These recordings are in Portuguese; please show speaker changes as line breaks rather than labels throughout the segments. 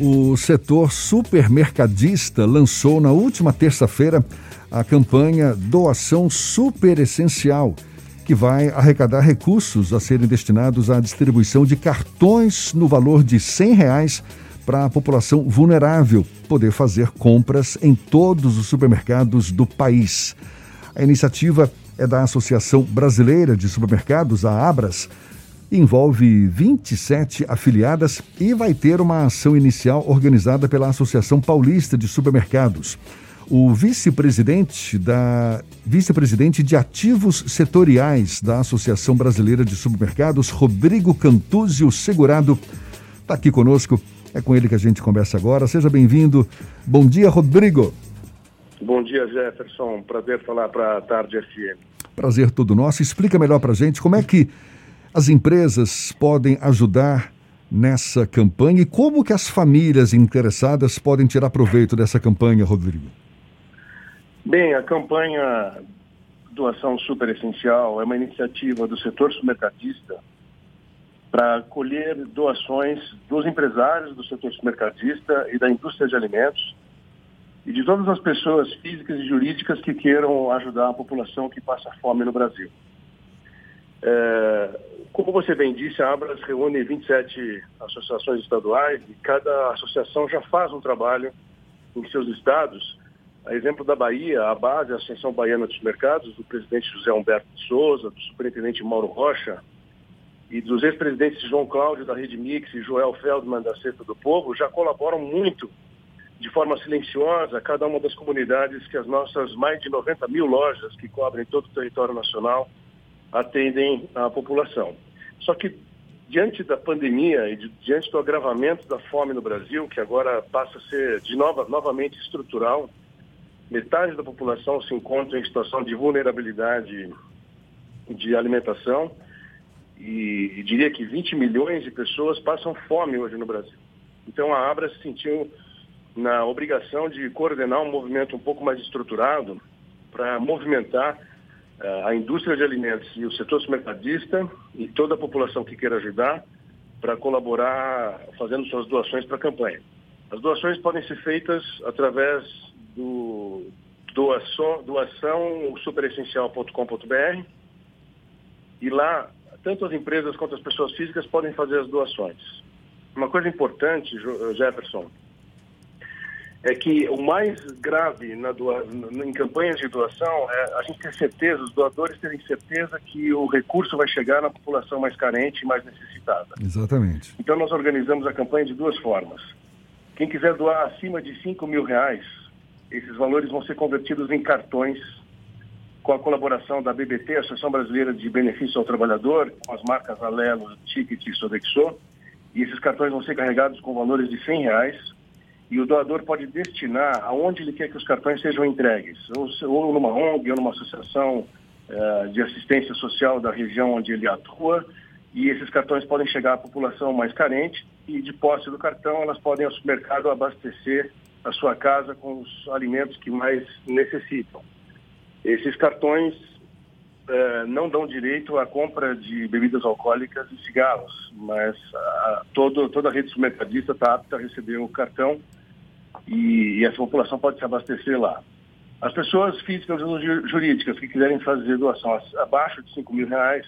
O setor supermercadista lançou na última terça-feira a campanha Doação Super Essencial, que vai arrecadar recursos a serem destinados à distribuição de cartões no valor de 100 reais para a população vulnerável poder fazer compras em todos os supermercados do país. A iniciativa é da Associação Brasileira de Supermercados, a Abras, envolve 27 afiliadas e vai ter uma ação inicial organizada pela Associação Paulista de Supermercados. O vice-presidente da vice-presidente de ativos setoriais da Associação Brasileira de Supermercados, Rodrigo Cantuzio Segurado, está aqui conosco. É com ele que a gente conversa agora. Seja bem-vindo. Bom dia, Rodrigo.
Bom dia, Jefferson. Prazer falar para a Tarde FM.
Prazer todo nosso. Explica melhor para a gente como é que as empresas podem ajudar nessa campanha e como que as famílias interessadas podem tirar proveito dessa campanha, Rodrigo?
Bem, a campanha Doação Super Essencial é uma iniciativa do setor supermercadista para colher doações dos empresários do setor supermercadista e da indústria de alimentos e de todas as pessoas físicas e jurídicas que queiram ajudar a população que passa fome no Brasil. É, como você bem disse, a Abras reúne 27 associações estaduais e cada associação já faz um trabalho em seus estados. A exemplo da Bahia, a base, a Associação Baiana dos Mercados, do presidente José Humberto de Souza, do superintendente Mauro Rocha e dos ex-presidentes João Cláudio da Rede Mix e Joel Feldman da Cesta do Povo, já colaboram muito de forma silenciosa cada uma das comunidades que as nossas mais de 90 mil lojas que cobrem todo o território nacional atendem a população. Só que diante da pandemia e de, diante do agravamento da fome no Brasil, que agora passa a ser de nova, novamente estrutural, metade da população se encontra em situação de vulnerabilidade de alimentação e, e diria que 20 milhões de pessoas passam fome hoje no Brasil. Então a Abra se sentiu na obrigação de coordenar um movimento um pouco mais estruturado para movimentar a indústria de alimentos e o setor supermercadista e toda a população que queira ajudar para colaborar fazendo suas doações para a campanha. As doações podem ser feitas através do doação, doação superessencial.com.br e lá tanto as empresas quanto as pessoas físicas podem fazer as doações. Uma coisa importante, Jefferson, é que o mais grave na doa, em campanhas de doação é a gente ter certeza, os doadores terem certeza que o recurso vai chegar na população mais carente e mais necessitada.
Exatamente.
Então nós organizamos a campanha de duas formas. Quem quiser doar acima de 5 mil reais, esses valores vão ser convertidos em cartões com a colaboração da BBT, Associação Brasileira de Benefício ao Trabalhador, com as marcas Alelo, Ticket e Sodexo. E esses cartões vão ser carregados com valores de 100 reais e o doador pode destinar aonde ele quer que os cartões sejam entregues, ou, ou numa ONG, ou numa associação uh, de assistência social da região onde ele atua, e esses cartões podem chegar à população mais carente, e de posse do cartão elas podem ao supermercado abastecer a sua casa com os alimentos que mais necessitam. Esses cartões uh, não dão direito à compra de bebidas alcoólicas e cigarros, mas uh, todo, toda a rede supermercadista está apta a receber o cartão e, e essa população pode se abastecer lá. As pessoas físicas ou jurídicas que quiserem fazer doação abaixo de 5 mil reais,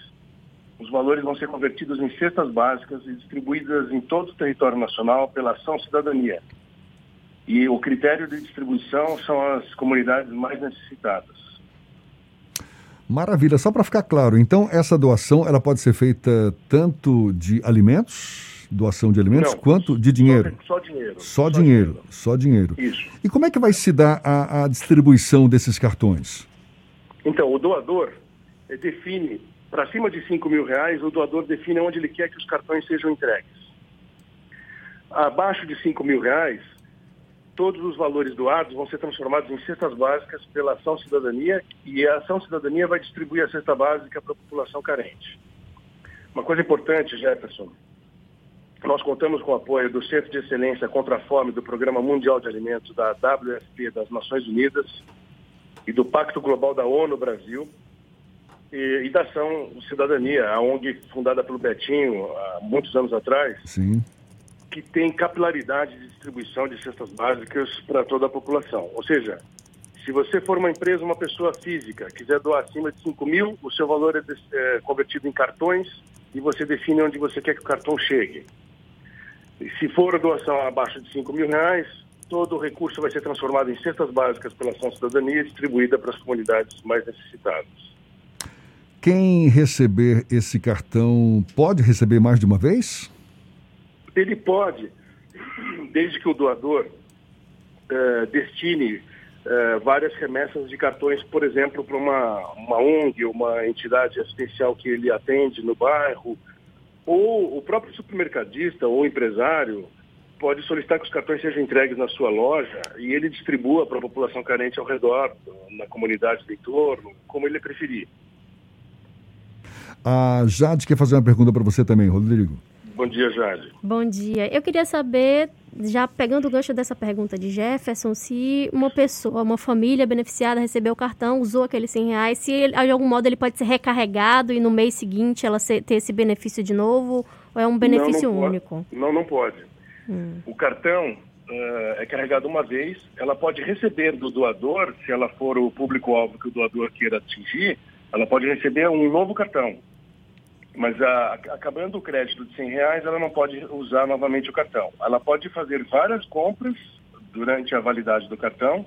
os valores vão ser convertidos em cestas básicas e distribuídas em todo o território nacional pela Ação Cidadania. E o critério de distribuição são as comunidades mais necessitadas.
Maravilha. Só para ficar claro, então essa doação ela pode ser feita tanto de alimentos doação de alimentos,
Não,
quanto de dinheiro?
Só, dinheiro.
Só, só dinheiro, dinheiro, só dinheiro.
Isso.
E como é que vai se dar a, a distribuição desses cartões?
Então, o doador define, para cima de 5 mil reais, o doador define onde ele quer que os cartões sejam entregues. Abaixo de 5 mil reais, todos os valores doados vão ser transformados em cestas básicas pela Ação Cidadania e a Ação Cidadania vai distribuir a cesta básica para a população carente. Uma coisa importante, Jefferson, nós contamos com o apoio do Centro de Excelência contra a Fome do Programa Mundial de Alimentos da WFP das Nações Unidas e do Pacto Global da ONU Brasil e, e da Ação Cidadania, a ONG fundada pelo Betinho há muitos anos atrás.
Sim.
que tem capilaridade de distribuição de cestas básicas para toda a população. Ou seja, se você for uma empresa, uma pessoa física, quiser doar acima de 5 mil, o seu valor é, é convertido em cartões e você define onde você quer que o cartão chegue. Se for a doação abaixo de 5 mil reais, todo o recurso vai ser transformado em cestas básicas pela Ação Cidadania e distribuída para as comunidades mais necessitadas.
Quem receber esse cartão pode receber mais de uma vez?
Ele pode, desde que o doador uh, destine uh, várias remessas de cartões, por exemplo, para uma, uma ONG, uma entidade assistencial que ele atende no bairro, ou o próprio supermercadista ou empresário pode solicitar que os cartões sejam entregues na sua loja e ele distribua para a população carente ao redor, na comunidade do entorno, como ele preferir.
A Jade quer fazer uma pergunta para você também, Rodrigo.
Bom dia, Jade.
Bom dia. Eu queria saber, já pegando o gancho dessa pergunta de Jefferson, se uma pessoa, uma família beneficiada recebeu o cartão, usou aqueles 100 reais, se ele, de algum modo ele pode ser recarregado e no mês seguinte ela ter esse benefício de novo, ou é um benefício
não, não
único?
Pode. Não, não pode. Hum. O cartão uh, é carregado uma vez, ela pode receber do doador, se ela for o público-alvo que o doador queira atingir, ela pode receber um novo cartão. Mas a, acabando o crédito de 100 reais, ela não pode usar novamente o cartão. Ela pode fazer várias compras durante a validade do cartão,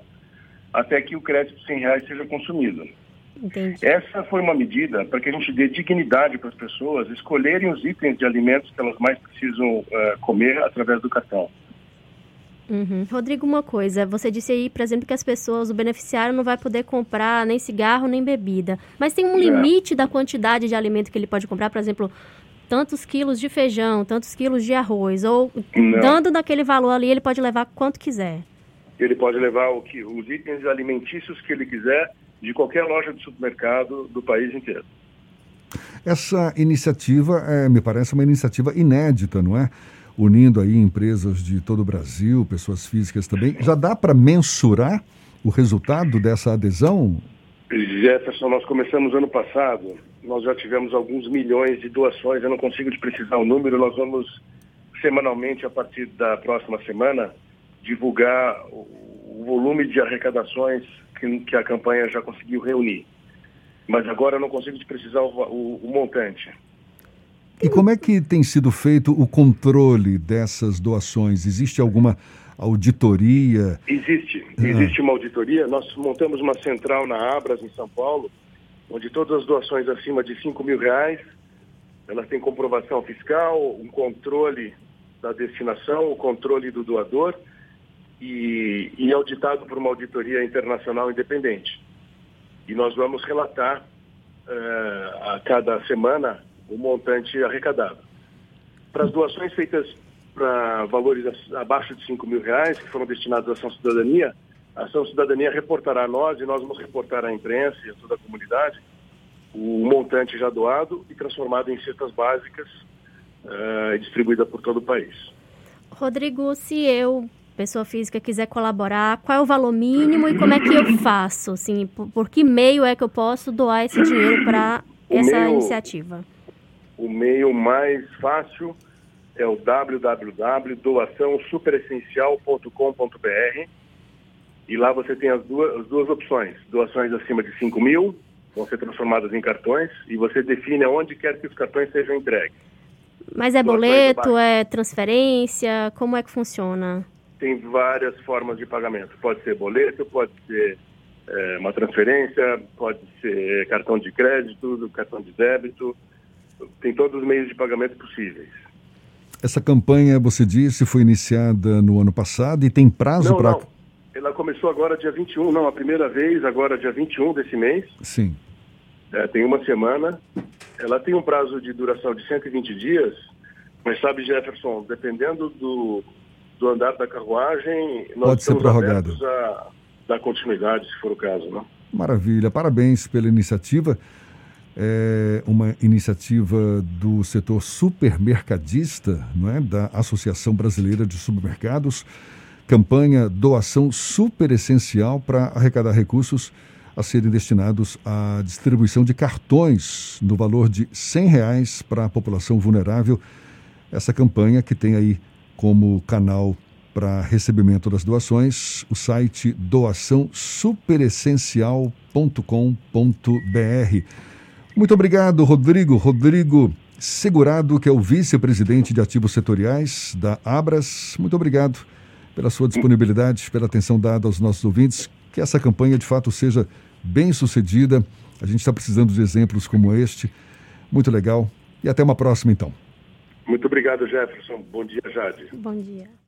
até que o crédito de 100 reais seja consumido. Entendi. Essa foi uma medida para que a gente dê dignidade para as pessoas escolherem os itens de alimentos que elas mais precisam uh, comer através do cartão.
Uhum. Rodrigo, uma coisa, você disse aí, por exemplo, que as pessoas, o beneficiário não vai poder comprar nem cigarro nem bebida, mas tem um é. limite da quantidade de alimento que ele pode comprar, por exemplo, tantos quilos de feijão, tantos quilos de arroz, ou não. dando daquele valor ali, ele pode levar quanto quiser.
Ele pode levar o que, os itens alimentícios que ele quiser de qualquer loja de supermercado do país inteiro.
Essa iniciativa, é, me parece uma iniciativa inédita, não é? Unindo aí empresas de todo o Brasil, pessoas físicas também. Já dá para mensurar o resultado dessa adesão?
Jefferson, nós começamos ano passado, nós já tivemos alguns milhões de doações, eu não consigo te precisar o número, nós vamos semanalmente, a partir da próxima semana, divulgar o volume de arrecadações que, que a campanha já conseguiu reunir. Mas agora eu não consigo te precisar o, o, o montante.
E como é que tem sido feito o controle dessas doações? Existe alguma auditoria?
Existe. Ah. Existe uma auditoria. Nós montamos uma central na Abras, em São Paulo, onde todas as doações acima de 5 mil reais, elas têm comprovação fiscal, um controle da destinação, o controle do doador e, e auditado por uma auditoria internacional independente. E nós vamos relatar uh, a cada semana o montante arrecadado. Para as doações feitas para valores abaixo de 5 mil reais, que foram destinados à Ação Cidadania, a Ação Cidadania reportará a nós e nós vamos reportar à imprensa e a toda a comunidade o montante já doado e transformado em cestas básicas uh, distribuída por todo o país.
Rodrigo, se eu, pessoa física, quiser colaborar, qual é o valor mínimo e como é que eu faço? Assim, por, por que meio é que eu posso doar esse dinheiro para essa meio, iniciativa?
O meio mais fácil é o www.doaçãosuperessencial.com.br e lá você tem as duas, as duas opções. Doações acima de 5 mil vão ser transformadas em cartões e você define aonde quer que os cartões sejam entregues.
Mas é boleto, é transferência? Como é que funciona?
Tem várias formas de pagamento. Pode ser boleto, pode ser é, uma transferência, pode ser cartão de crédito, cartão de débito tem todos os meios de pagamento possíveis.
Essa campanha, você disse, foi iniciada no ano passado e tem prazo para.
Ela começou agora dia 21, não, a primeira vez, agora dia 21 desse mês.
Sim.
É, tem uma semana. Ela tem um prazo de duração de 120 dias, mas sabe, Jefferson, dependendo do, do andar da carruagem, nós
Pode ser prorrogado.
a dar continuidade, se for o caso. Não?
Maravilha, parabéns pela iniciativa é uma iniciativa do setor supermercadista, não é? da Associação Brasileira de Supermercados, campanha doação super essencial para arrecadar recursos a serem destinados à distribuição de cartões no valor de R$ reais para a população vulnerável. Essa campanha que tem aí como canal para recebimento das doações, o site doaçãosuperessencial.com.br. Muito obrigado, Rodrigo. Rodrigo Segurado, que é o vice-presidente de ativos setoriais da Abras. Muito obrigado pela sua disponibilidade, pela atenção dada aos nossos ouvintes. Que essa campanha de fato seja bem sucedida. A gente está precisando de exemplos como este. Muito legal. E até uma próxima, então.
Muito obrigado, Jefferson. Bom dia, Jade.
Bom dia.